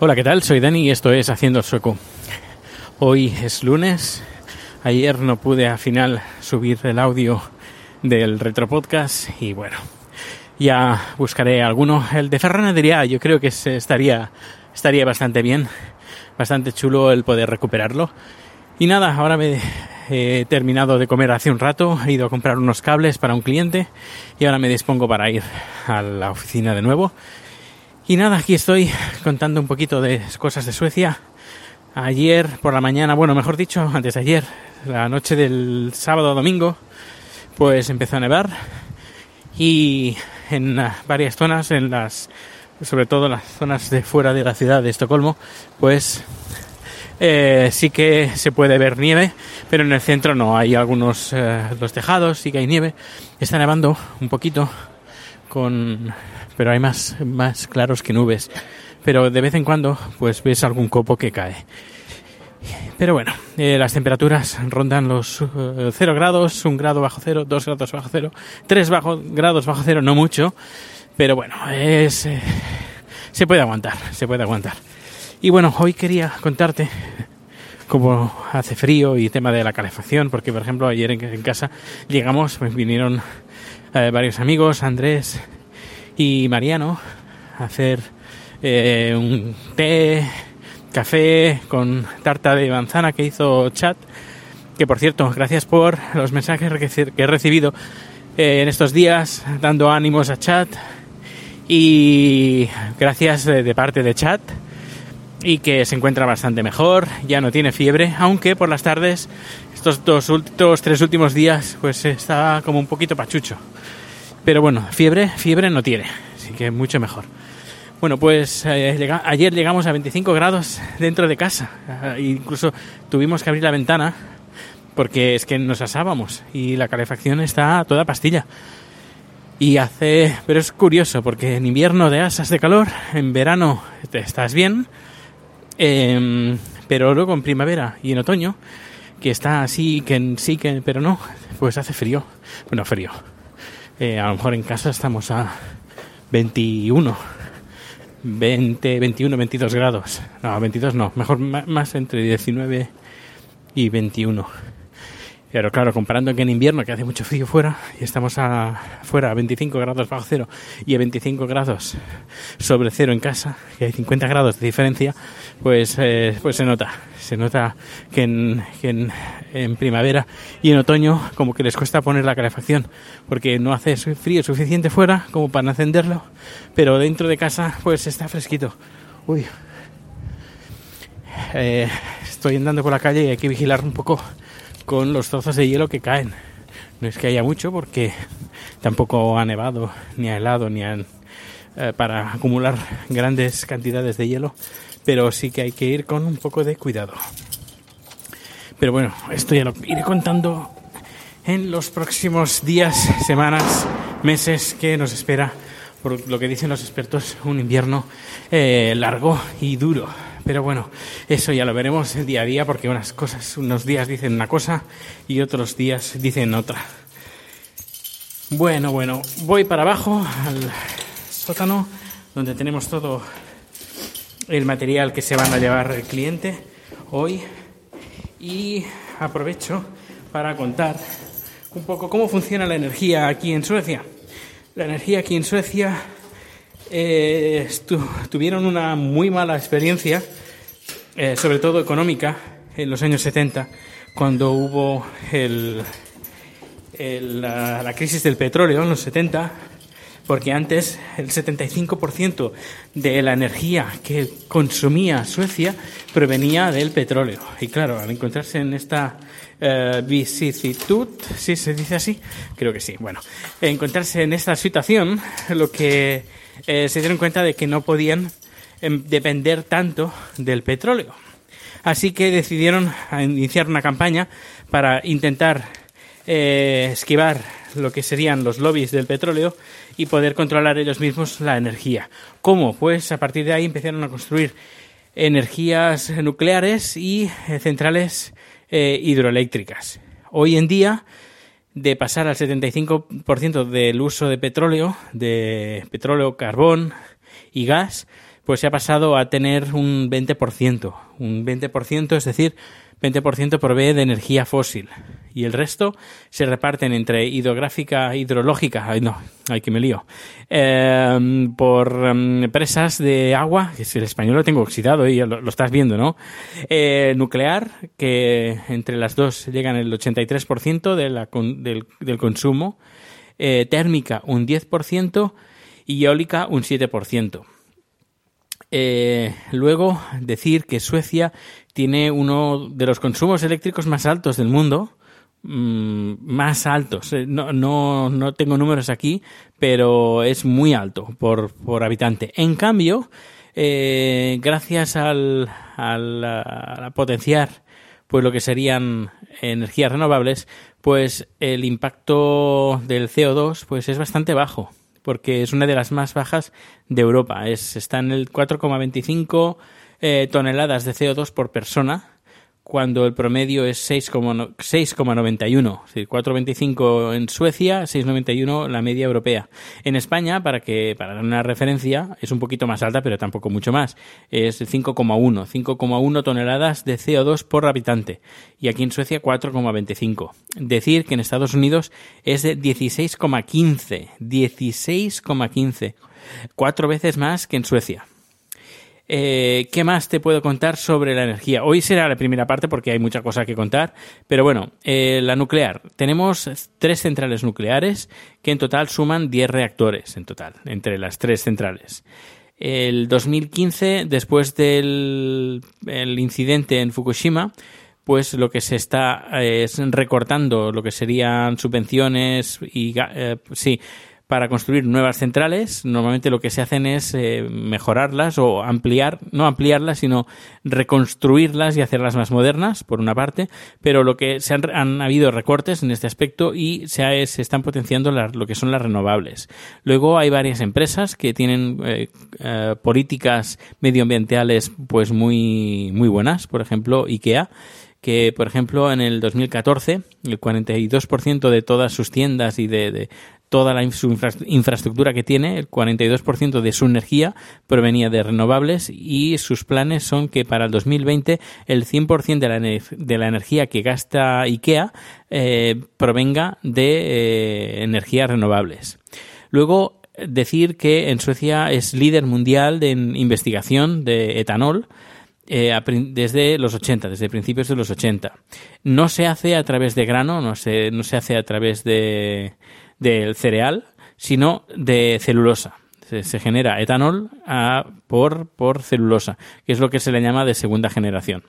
Hola, ¿qué tal? Soy Dani y esto es Haciendo el Sueco. Hoy es lunes. Ayer no pude al final subir el audio del retro podcast y bueno, ya buscaré alguno. El de Ferran Adrià yo creo que estaría, estaría bastante bien, bastante chulo el poder recuperarlo. Y nada, ahora me he terminado de comer hace un rato, he ido a comprar unos cables para un cliente y ahora me dispongo para ir a la oficina de nuevo. Y nada, aquí estoy contando un poquito de cosas de Suecia. Ayer por la mañana, bueno, mejor dicho, antes de ayer, la noche del sábado a domingo, pues empezó a nevar y en varias zonas, en las, sobre todo las zonas de fuera de la ciudad de Estocolmo, pues eh, sí que se puede ver nieve, pero en el centro no. Hay algunos eh, los tejados, sí que hay nieve. Está nevando un poquito, con, pero hay más, más claros que nubes. Pero de vez en cuando, pues ves algún copo que cae. Pero bueno, eh, las temperaturas rondan los 0 grados, 1 grado bajo cero, 2 grados bajo cero, 3 bajo, grados bajo cero, no mucho, pero bueno, es, se puede aguantar, se puede aguantar. Y bueno, hoy quería contarte cómo hace frío y tema de la calefacción, porque por ejemplo ayer en, casa llegamos, pues vinieron eh, varios amigos, Andrés y Mariano, a hacer eh, un té, café con tarta de manzana que hizo Chat, que por cierto, gracias por los mensajes que he recibido eh, en estos días, dando ánimos a Chat. Y gracias de parte de Chat y que se encuentra bastante mejor, ya no tiene fiebre, aunque por las tardes, estos dos últimos, tres últimos días, pues está como un poquito pachucho. Pero bueno, fiebre, fiebre no tiene, así que mucho mejor. Bueno, pues eh, ayer llegamos a 25 grados dentro de casa, eh, incluso tuvimos que abrir la ventana porque es que nos asábamos y la calefacción está a toda pastilla. Y hace, pero es curioso porque en invierno de asas de calor, en verano te estás bien, eh, pero luego en primavera y en otoño, que está así, que sí, que, pero no, pues hace frío. Bueno, frío. Eh, a lo mejor en casa estamos a 21, 20, 21, 22 grados. No, 22 no, mejor más entre 19 y 21. Pero claro, comparando que en invierno, que hace mucho frío fuera, y estamos a, fuera a 25 grados bajo cero y a 25 grados sobre cero en casa, que hay 50 grados de diferencia, pues, eh, pues se nota. Se nota que, en, que en, primavera y en otoño como que les cuesta poner la calefacción, porque no hace frío suficiente fuera como para encenderlo, pero dentro de casa pues está fresquito. Uy. Eh, estoy andando por la calle y hay que vigilar un poco con los trozos de hielo que caen. No es que haya mucho porque tampoco ha nevado, ni ha helado, ni ha, eh, para acumular grandes cantidades de hielo, pero sí que hay que ir con un poco de cuidado. Pero bueno, esto ya lo iré contando en los próximos días, semanas, meses que nos espera, por lo que dicen los expertos, un invierno eh, largo y duro. Pero bueno, eso ya lo veremos día a día porque unas cosas, unos días dicen una cosa y otros días dicen otra. Bueno, bueno, voy para abajo al sótano donde tenemos todo el material que se van a llevar el cliente hoy y aprovecho para contar un poco cómo funciona la energía aquí en Suecia. La energía aquí en Suecia eh, tuvieron una muy mala experiencia, eh, sobre todo económica, en los años 70, cuando hubo el, la, la crisis del petróleo en los 70 porque antes el 75% de la energía que consumía Suecia provenía del petróleo. Y claro, al encontrarse en esta eh, vicisitud, ¿sí se dice así? Creo que sí. Bueno, encontrarse en esta situación, lo que eh, se dieron cuenta de que no podían depender tanto del petróleo. Así que decidieron iniciar una campaña para intentar eh, esquivar lo que serían los lobbies del petróleo y poder controlar ellos mismos la energía. ¿Cómo? Pues a partir de ahí empezaron a construir energías nucleares y eh, centrales eh, hidroeléctricas. Hoy en día, de pasar al 75% del uso de petróleo, de petróleo, carbón y gas, pues se ha pasado a tener un 20%. Un 20%, es decir, 20% provee de energía fósil y el resto se reparten entre hidrográfica, hidrológica, ay no, ay que me lío, em, por em, presas de agua, que si el español lo tengo oxidado y lo, estás viendo, ¿no? Eh, nuclear, que entre las dos llegan el 83% de la, del, del, consumo, eh, térmica un 10% y eólica un 7%. Eh, luego, decir que Suecia tiene uno de los consumos eléctricos más altos del mundo, mm, más altos. Eh, no, no, no, tengo números aquí, pero es muy alto por, por habitante. En cambio, eh, gracias al, al a potenciar pues lo que serían energías renovables, pues el impacto del CO2 pues es bastante bajo porque es una de las más bajas de Europa. Es, está en el 4,25 eh, toneladas de CO2 por persona, cuando el promedio es 6,91, es decir, 4,25 en Suecia, 6,91 la media europea. En España, para que para dar una referencia, es un poquito más alta, pero tampoco mucho más. Es 5,1, 5,1 toneladas de CO2 por habitante. Y aquí en Suecia 4,25. Decir que en Estados Unidos es de 16,15, 16,15, cuatro veces más que en Suecia. Eh, ¿Qué más te puedo contar sobre la energía? Hoy será la primera parte porque hay mucha cosa que contar, pero bueno, eh, la nuclear. Tenemos tres centrales nucleares que en total suman 10 reactores en total, entre las tres centrales. El 2015, después del incidente en Fukushima, pues lo que se está eh, es recortando lo que serían subvenciones y sí para construir nuevas centrales. Normalmente lo que se hacen es eh, mejorarlas o ampliar, no ampliarlas, sino reconstruirlas y hacerlas más modernas, por una parte, pero lo que se han, habido recortes en este aspecto y se, se están potenciando lo que son las renovables. Luego hay varias empresas que tienen eh, eh, políticas medioambientales pues muy, muy buenas, por ejemplo, IKEA que, por ejemplo, en el 2014 el 42% de todas sus tiendas y de, toda la infraestructura que tiene, el 42% de su energía provenía de renovables y sus planes son que para el 2020 el 100% de la, de la energía que gasta IKEA eh, provenga de eh, energías renovables. Luego, decir que en Suecia es líder mundial de investigación de etanol, eh, desde los 80, desde principios de los 80. No se hace a través de grano, no se, no se hace a través de, del cereal, sino de celulosa. Se, genera etanol a, por, por celulosa, que es lo que se le llama de segunda generación.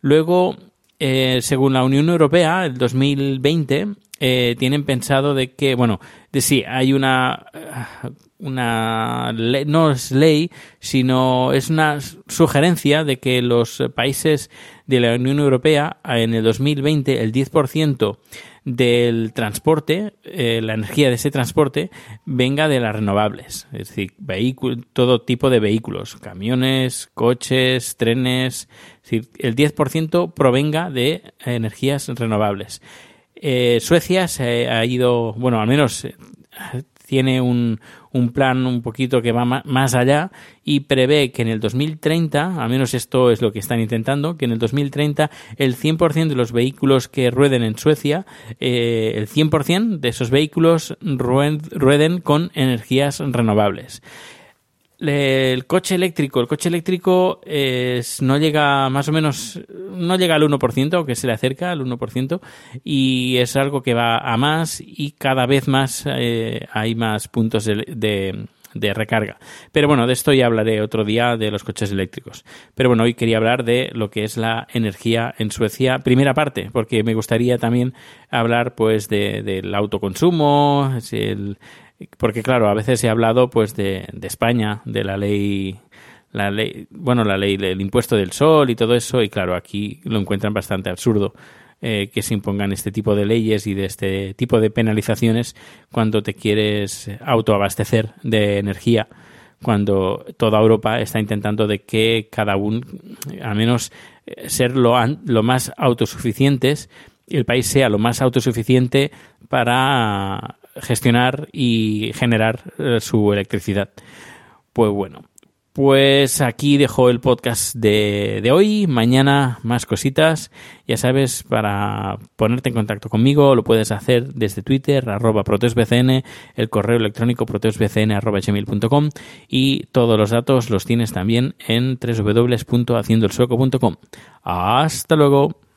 Luego, eh, según la Unión Europea, el 2020, eh, tienen pensado de que, bueno, de sí, hay una, una ley, no es ley, sino es una sugerencia de que los países de la Unión Europea en el 2020 el 10% del transporte, eh, la energía de ese transporte, venga de las renovables. Es decir, todo tipo de vehículos, camiones, coches, trenes. Es decir, el 10% provenga de energías renovables. Eh, Suecia se ha ido, bueno, al menos eh, tiene un, un plan un poquito que va más allá y prevé que en el 2030, al menos esto es lo que están intentando, que en el 2030 el 100% de los vehículos que rueden en Suecia, eh, el 100% de esos vehículos rueden con energías renovables el coche eléctrico, el coche eléctrico es, no llega más o menos, no llega al 1%, aunque se le acerca al 1%, y es algo que va a más y cada vez más eh, hay más puntos de, de, recarga. Pero bueno, de esto ya hablaré otro día de los coches eléctricos. Pero bueno, hoy quería hablar de lo que es la energía en Suecia, primera parte, porque me gustaría también hablar pues de, del autoconsumo, el porque claro, a veces he hablado pues de, de España, de la ley la ley, bueno, la ley del impuesto del sol y todo eso, y claro, aquí lo encuentran bastante absurdo eh, que se impongan este tipo de leyes y de este tipo de penalizaciones cuando te quieres autoabastecer de energía, cuando toda Europa está intentando de que cada uno, al menos eh, ser lo, lo más autosuficientes, el país sea lo más autosuficiente para gestionar y generar eh, su electricidad. Pues bueno, pues aquí dejo el podcast de, de, hoy. Mañana más cositas. Ya sabes, para ponerte en contacto conmigo lo puedes hacer desde Twitter, arroba proteusbcn, el correo electrónico proteusbcn arroba y todos los datos los tienes también en www.haciendoelsueco.com. Hasta luego.